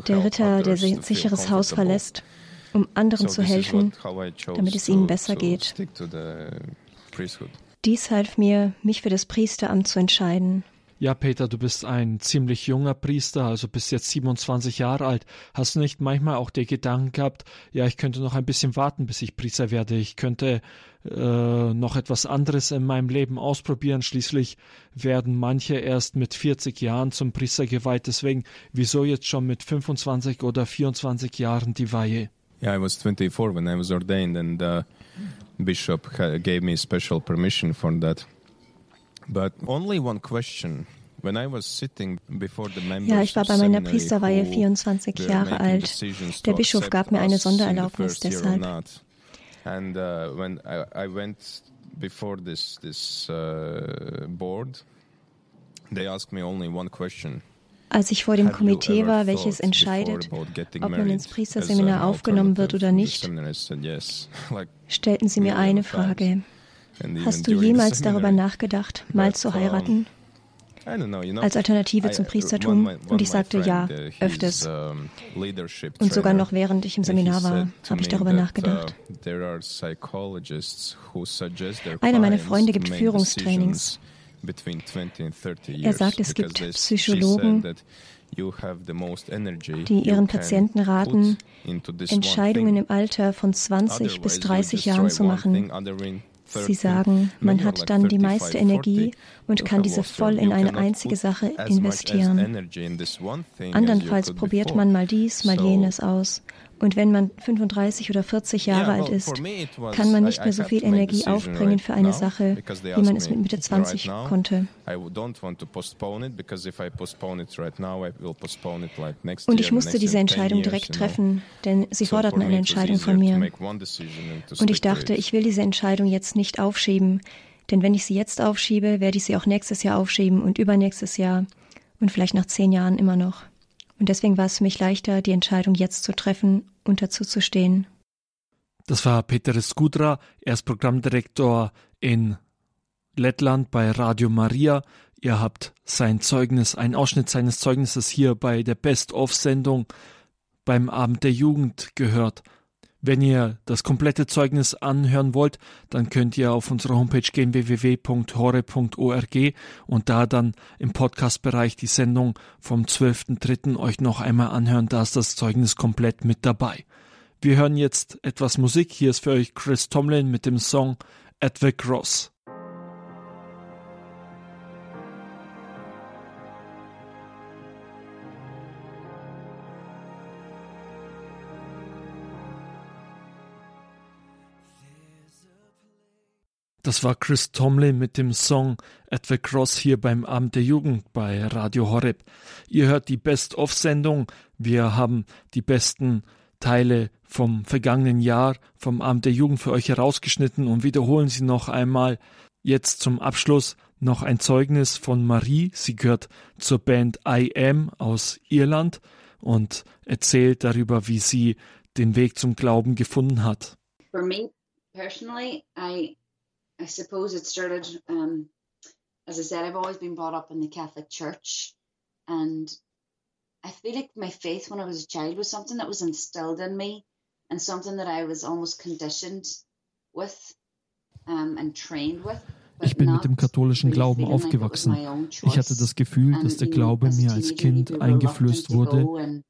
Der Ritter, der sein sicheres Haus verlässt, um anderen zu helfen, damit es ihnen besser geht. Dies half mir, mich für das Priesteramt zu entscheiden. Ja, Peter, du bist ein ziemlich junger Priester, also bist jetzt 27 Jahre alt. Hast du nicht manchmal auch den Gedanken gehabt, ja, ich könnte noch ein bisschen warten, bis ich Priester werde. Ich könnte äh, noch etwas anderes in meinem Leben ausprobieren. Schließlich werden manche erst mit 40 Jahren zum Priester geweiht. Deswegen, wieso jetzt schon mit 25 oder 24 Jahren die Weihe? Yeah, I was 24 when I was ordained and uh, bishop gave me special permission for that. But only one question. When I was sitting before the members ja, ich war bei meiner Priesterweihe 24 Jahre alt. Der Bischof gab mir eine Sondererlaubnis deshalb. And uh, when I, I went before this this uh, board, they asked me only one question. Als ich vor dem Komitee war, welches entscheidet, ob man ins Priesterseminar aufgenommen wird oder nicht, stellten sie mir eine Frage. Hast du jemals darüber nachgedacht, mal zu heiraten? Als Alternative zum Priestertum? Und ich sagte ja, öfters. Und sogar noch während ich im Seminar war, habe ich darüber nachgedacht. Einer meiner Freunde gibt Führungstrainings. Er sagt, es gibt Psychologen, die ihren Patienten raten, Entscheidungen im Alter von 20 bis 30 Jahren zu machen. Sie sagen, man hat dann die meiste Energie und kann diese voll in eine einzige Sache investieren. Andernfalls probiert man mal dies, mal jenes aus. Und wenn man 35 oder 40 Jahre alt ist, kann man nicht mehr so viel Energie aufbringen für eine Sache, wie man es mit Mitte 20 konnte. Und ich musste diese Entscheidung direkt treffen, denn sie forderten eine Entscheidung von mir. Und ich dachte, ich will diese Entscheidung jetzt nicht aufschieben, denn wenn ich sie jetzt aufschiebe, werde ich sie auch nächstes Jahr aufschieben und übernächstes Jahr und vielleicht nach zehn Jahren immer noch. Und deswegen war es für mich leichter, die Entscheidung jetzt zu treffen und dazu zu stehen. Das war Peter Skudra, er ist Programmdirektor in Lettland bei Radio Maria. Ihr habt sein Zeugnis, einen Ausschnitt seines Zeugnisses hier bei der Best-of-Sendung beim Abend der Jugend gehört. Wenn ihr das komplette Zeugnis anhören wollt, dann könnt ihr auf unsere Homepage gehen www.hore.org und da dann im Podcast-Bereich die Sendung vom 12.3. euch noch einmal anhören. Da ist das Zeugnis komplett mit dabei. Wir hören jetzt etwas Musik. Hier ist für euch Chris Tomlin mit dem Song At the Cross. Das war Chris Tomlin mit dem Song At the Cross hier beim Abend der Jugend bei Radio Horeb. Ihr hört die Best-of-Sendung. Wir haben die besten Teile vom vergangenen Jahr vom Abend der Jugend für euch herausgeschnitten und wiederholen sie noch einmal. Jetzt zum Abschluss noch ein Zeugnis von Marie. Sie gehört zur Band I Am aus Irland und erzählt darüber, wie sie den Weg zum Glauben gefunden hat. For me personally, I I suppose it started um, as I said, I've always been brought up in the Catholic Church and I feel like my faith when I was a child was something that was instilled in me and something that I was almost conditioned with um, and trained with. Ich bin mit dem katholischen Glauben aufgewachsen. Ich hatte das Gefühl, dass der Glaube mir als Kind eingeflößt wurde,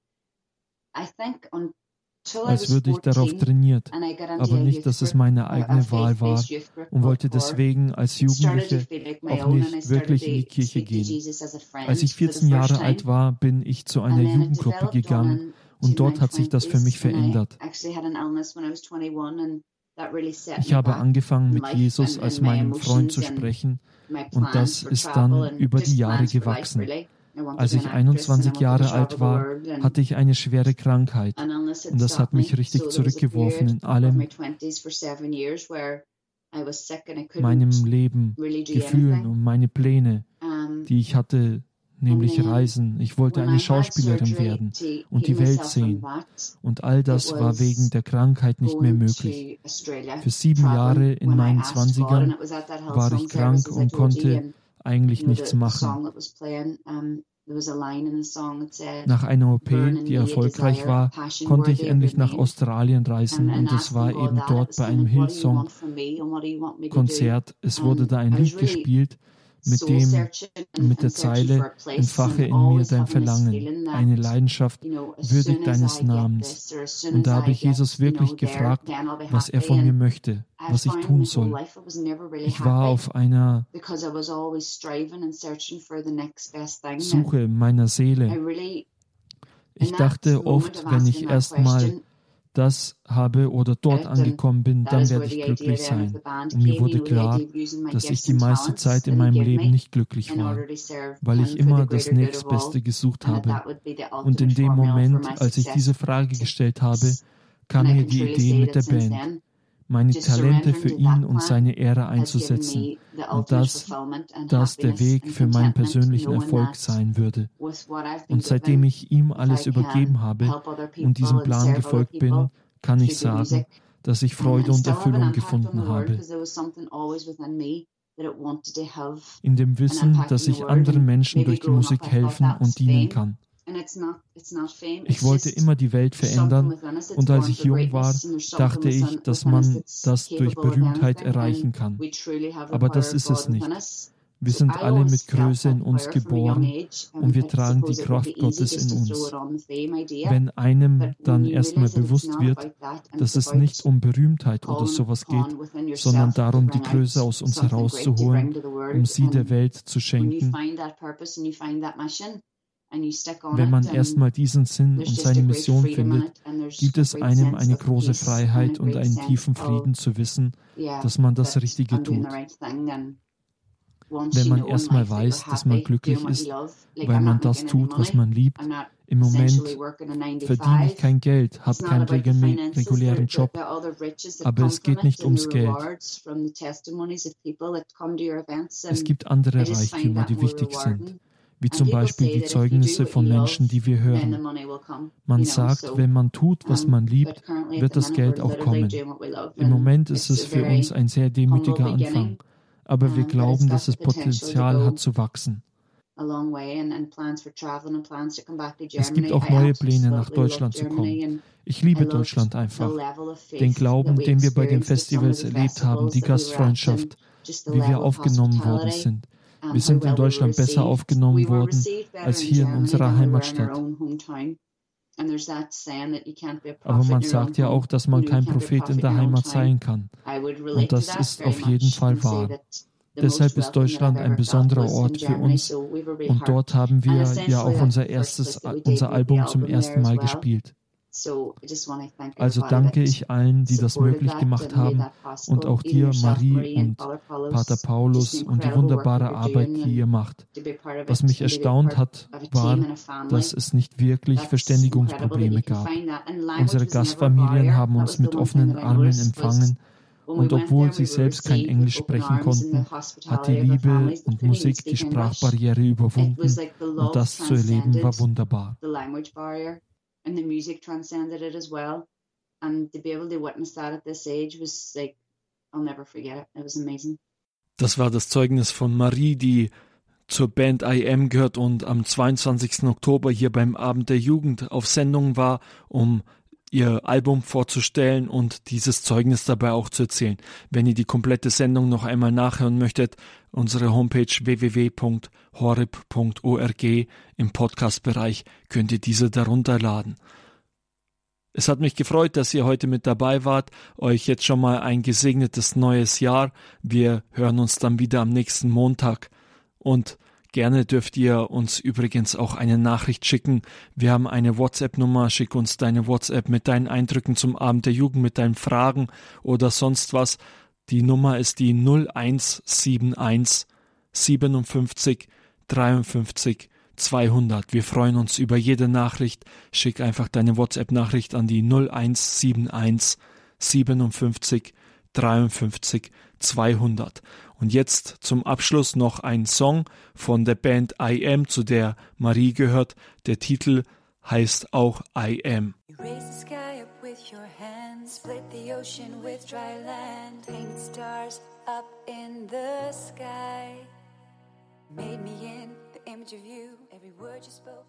als würde ich darauf trainiert, aber nicht, dass es meine eigene Wahl war und wollte deswegen als Jugendliche auch nicht wirklich in die Kirche gehen. Als ich 14 Jahre alt war, bin ich zu einer Jugendgruppe gegangen und dort hat sich das für mich verändert. Ich habe angefangen mit Jesus als meinem Freund zu sprechen und das ist dann über die Jahre gewachsen. Als ich 21 Jahre alt war, hatte ich eine schwere Krankheit und das hat mich richtig zurückgeworfen in allem, meinem Leben, Gefühlen und meine Pläne, die ich hatte, nämlich Reisen. Ich wollte eine Schauspielerin werden und die Welt sehen. Und all das war wegen der Krankheit nicht mehr möglich. Für sieben Jahre in meinen Zwanzigern war ich krank und konnte eigentlich nichts machen. Nach einer OP, die erfolgreich war, konnte ich endlich nach Australien reisen und es war eben dort bei einem Hillsong-Konzert. Es wurde da ein Lied gespielt mit dem, mit der Zeile, entfache in mir dein Verlangen, eine Leidenschaft würdig deines Namens. Und da habe ich Jesus wirklich gefragt, was er von mir möchte, was ich tun soll. Ich war auf einer Suche meiner Seele. Ich dachte oft, wenn ich erstmal das habe oder dort angekommen bin, dann werde ich glücklich sein. Und mir wurde klar, dass ich die meiste Zeit in meinem Leben nicht glücklich war, weil ich immer das nächstbeste gesucht habe. Und in dem Moment, als ich diese Frage gestellt habe, kam mir die Idee mit der Band meine Talente für ihn und seine Ehre einzusetzen und dass das der Weg für meinen persönlichen Erfolg sein würde. Und seitdem ich ihm alles übergeben habe und diesem Plan gefolgt bin, kann ich sagen, dass ich Freude und Erfüllung gefunden habe. In dem Wissen, dass ich anderen Menschen durch die Musik helfen und dienen kann. Ich wollte immer die Welt verändern und als ich jung war, dachte ich, dass man das durch Berühmtheit erreichen kann. Aber das ist es nicht. Wir sind alle mit Größe in uns geboren und wir tragen die Kraft Gottes in uns. Wenn einem dann erstmal bewusst wird, dass es nicht um Berühmtheit oder sowas geht, sondern darum, die Größe aus uns herauszuholen, um sie der Welt zu schenken, wenn man erstmal diesen Sinn und seine Mission findet, gibt es einem eine große Freiheit und einen tiefen Frieden zu wissen, dass man das Richtige tut. Wenn man erstmal weiß, dass man glücklich ist, weil man das tut, was man liebt, im Moment verdiene ich kein Geld, habe keinen regulären Job, aber es geht nicht ums Geld. Es gibt andere Reichtümer, die wichtig sind wie zum Beispiel die Zeugnisse von Menschen, die wir hören. Man sagt, wenn man tut, was man liebt, wird das Geld auch kommen. Im Moment ist es für uns ein sehr demütiger Anfang, aber wir glauben, dass es Potenzial hat zu wachsen. Es gibt auch neue Pläne, nach Deutschland zu kommen. Ich liebe Deutschland einfach. Den Glauben, den wir bei den Festivals erlebt haben, die Gastfreundschaft, wie wir aufgenommen worden sind. Wir sind in Deutschland besser aufgenommen worden als hier in unserer Heimatstadt. Aber man sagt ja auch, dass man kein Prophet in der Heimat sein kann. Und das ist auf jeden Fall wahr. Deshalb ist Deutschland ein besonderer Ort für uns und dort haben wir ja auch unser erstes, unser Album zum ersten Mal gespielt. Also danke ich allen, die das möglich gemacht haben und auch dir, Marie und Pater Paulus und die wunderbare Arbeit, die ihr macht. Was mich erstaunt hat, war, dass es nicht wirklich Verständigungsprobleme gab. Unsere Gastfamilien haben uns mit offenen Armen empfangen. und obwohl sie selbst kein Englisch sprechen konnten, hat die Liebe und Musik die Sprachbarriere überwunden. und das zu erleben war wunderbar and the music transcended it as well. and to be able to witness that at this age was like, I'll never forget it. It was amazing. Das war das Zeugnis von Marie, die zur Band IM gehört und am 22. Oktober hier beim Abend der Jugend auf Sendung war, um ihr Album vorzustellen und dieses Zeugnis dabei auch zu erzählen. Wenn ihr die komplette Sendung noch einmal nachhören möchtet, unsere Homepage www.horeb.org im Podcast-Bereich könnt ihr diese darunter laden. Es hat mich gefreut, dass ihr heute mit dabei wart. Euch jetzt schon mal ein gesegnetes neues Jahr. Wir hören uns dann wieder am nächsten Montag. Und Gerne dürft ihr uns übrigens auch eine Nachricht schicken. Wir haben eine WhatsApp-Nummer. Schick uns deine WhatsApp mit deinen Eindrücken zum Abend der Jugend, mit deinen Fragen oder sonst was. Die Nummer ist die 0171 57 53 200. Wir freuen uns über jede Nachricht. Schick einfach deine WhatsApp-Nachricht an die 0171 57 53 200. Und jetzt zum Abschluss noch ein Song von der Band I Am, zu der Marie gehört. Der Titel heißt auch I Am. Split the ocean with dry land, painted stars up in the sky. Made me in the image of you, every word you spoke.